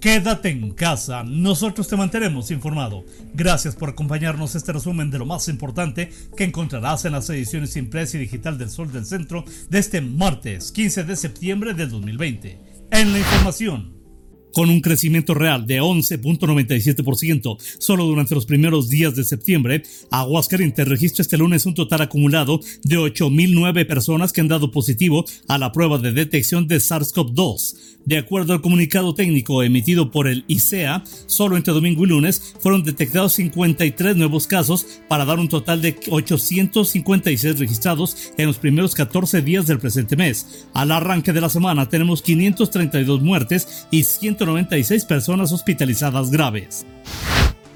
Quédate en casa, nosotros te mantenemos informado. Gracias por acompañarnos este resumen de lo más importante que encontrarás en las ediciones impresa y digital del Sol del Centro de este martes 15 de septiembre del 2020. En la información. Con un crecimiento real de 11.97% solo durante los primeros días de septiembre, Aguascalientes registra este lunes un total acumulado de 8.009 personas que han dado positivo a la prueba de detección de SARS-CoV-2. De acuerdo al comunicado técnico emitido por el ICEA, solo entre domingo y lunes fueron detectados 53 nuevos casos para dar un total de 856 registrados en los primeros 14 días del presente mes. Al arranque de la semana tenemos 532 muertes y 100 196 personas hospitalizadas graves.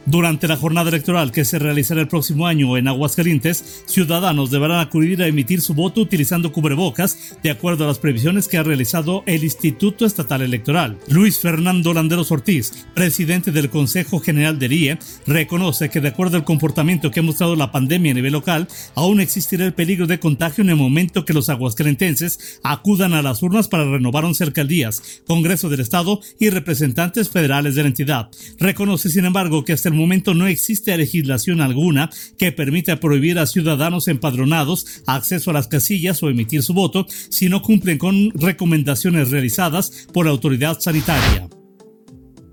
Durante la jornada electoral que se realizará el próximo año en Aguascalientes, ciudadanos deberán acudir a emitir su voto utilizando cubrebocas, de acuerdo a las previsiones que ha realizado el Instituto Estatal Electoral. Luis Fernando Landeros Ortiz, presidente del Consejo General del IE, reconoce que de acuerdo al comportamiento que ha mostrado la pandemia a nivel local, aún existirá el peligro de contagio en el momento que los aguascalentenses acudan a las urnas para renovar 11 alcaldías, Congreso del Estado y representantes federales de la entidad. Reconoce, sin embargo, que hasta el momento no existe legislación alguna que permita prohibir a ciudadanos empadronados acceso a las casillas o emitir su voto si no cumplen con recomendaciones realizadas por la autoridad sanitaria.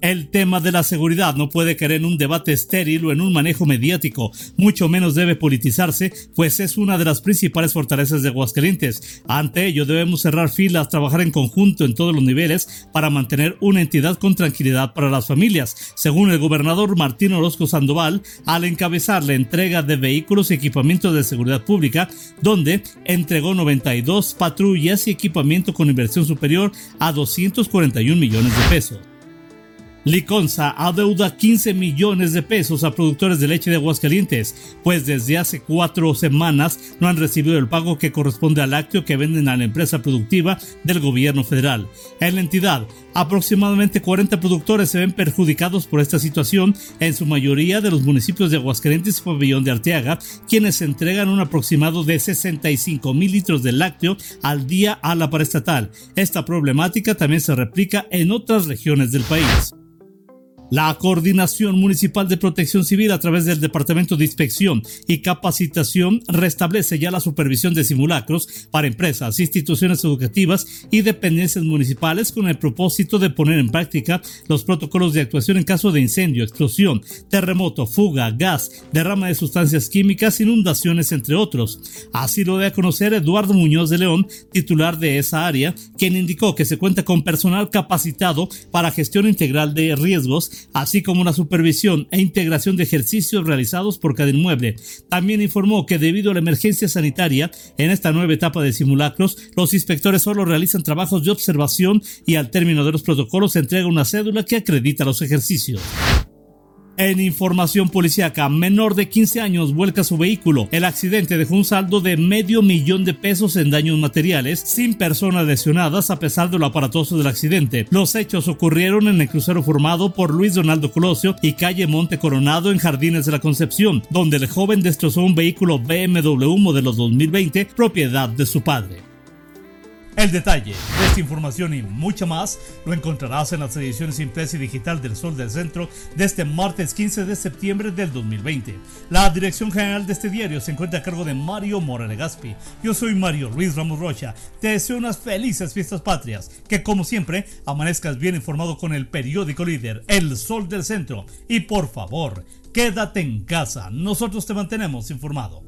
El tema de la seguridad no puede caer en un debate estéril o en un manejo mediático, mucho menos debe politizarse, pues es una de las principales fortalezas de Aguascalientes. Ante ello debemos cerrar filas, trabajar en conjunto en todos los niveles para mantener una entidad con tranquilidad para las familias, según el gobernador Martín Orozco Sandoval, al encabezar la entrega de vehículos y equipamiento de seguridad pública, donde entregó 92 patrullas y equipamiento con inversión superior a 241 millones de pesos. Liconza adeuda 15 millones de pesos a productores de leche de Aguascalientes, pues desde hace cuatro semanas no han recibido el pago que corresponde al lácteo que venden a la empresa productiva del gobierno federal. En la entidad, aproximadamente 40 productores se ven perjudicados por esta situación, en su mayoría de los municipios de Aguascalientes y Pabellón de Arteaga, quienes entregan un aproximado de 65 mil litros de lácteo al día a la paraestatal. Esta problemática también se replica en otras regiones del país. La Coordinación Municipal de Protección Civil a través del Departamento de Inspección y Capacitación restablece ya la supervisión de simulacros para empresas, instituciones educativas y dependencias municipales con el propósito de poner en práctica los protocolos de actuación en caso de incendio, explosión, terremoto, fuga, gas, derrama de sustancias químicas, inundaciones, entre otros. Así lo de a conocer Eduardo Muñoz de León, titular de esa área, quien indicó que se cuenta con personal capacitado para gestión integral de riesgos así como una supervisión e integración de ejercicios realizados por cada inmueble. También informó que debido a la emergencia sanitaria, en esta nueva etapa de simulacros, los inspectores solo realizan trabajos de observación y al término de los protocolos se entrega una cédula que acredita los ejercicios. En información policíaca, menor de 15 años vuelca su vehículo. El accidente dejó un saldo de medio millón de pesos en daños materiales, sin personas lesionadas a pesar de lo aparatoso del accidente. Los hechos ocurrieron en el crucero formado por Luis Donaldo Colosio y calle Monte Coronado en Jardines de la Concepción, donde el joven destrozó un vehículo BMW modelo 2020, propiedad de su padre. El detalle de esta información y mucha más lo encontrarás en las ediciones impresa y digital del Sol del Centro de este martes 15 de septiembre del 2020. La dirección general de este diario se encuentra a cargo de Mario Morales Gaspi. Yo soy Mario Luis Ramos Rocha. Te deseo unas felices fiestas patrias. Que como siempre amanezcas bien informado con el periódico líder, El Sol del Centro. Y por favor, quédate en casa. Nosotros te mantenemos informado.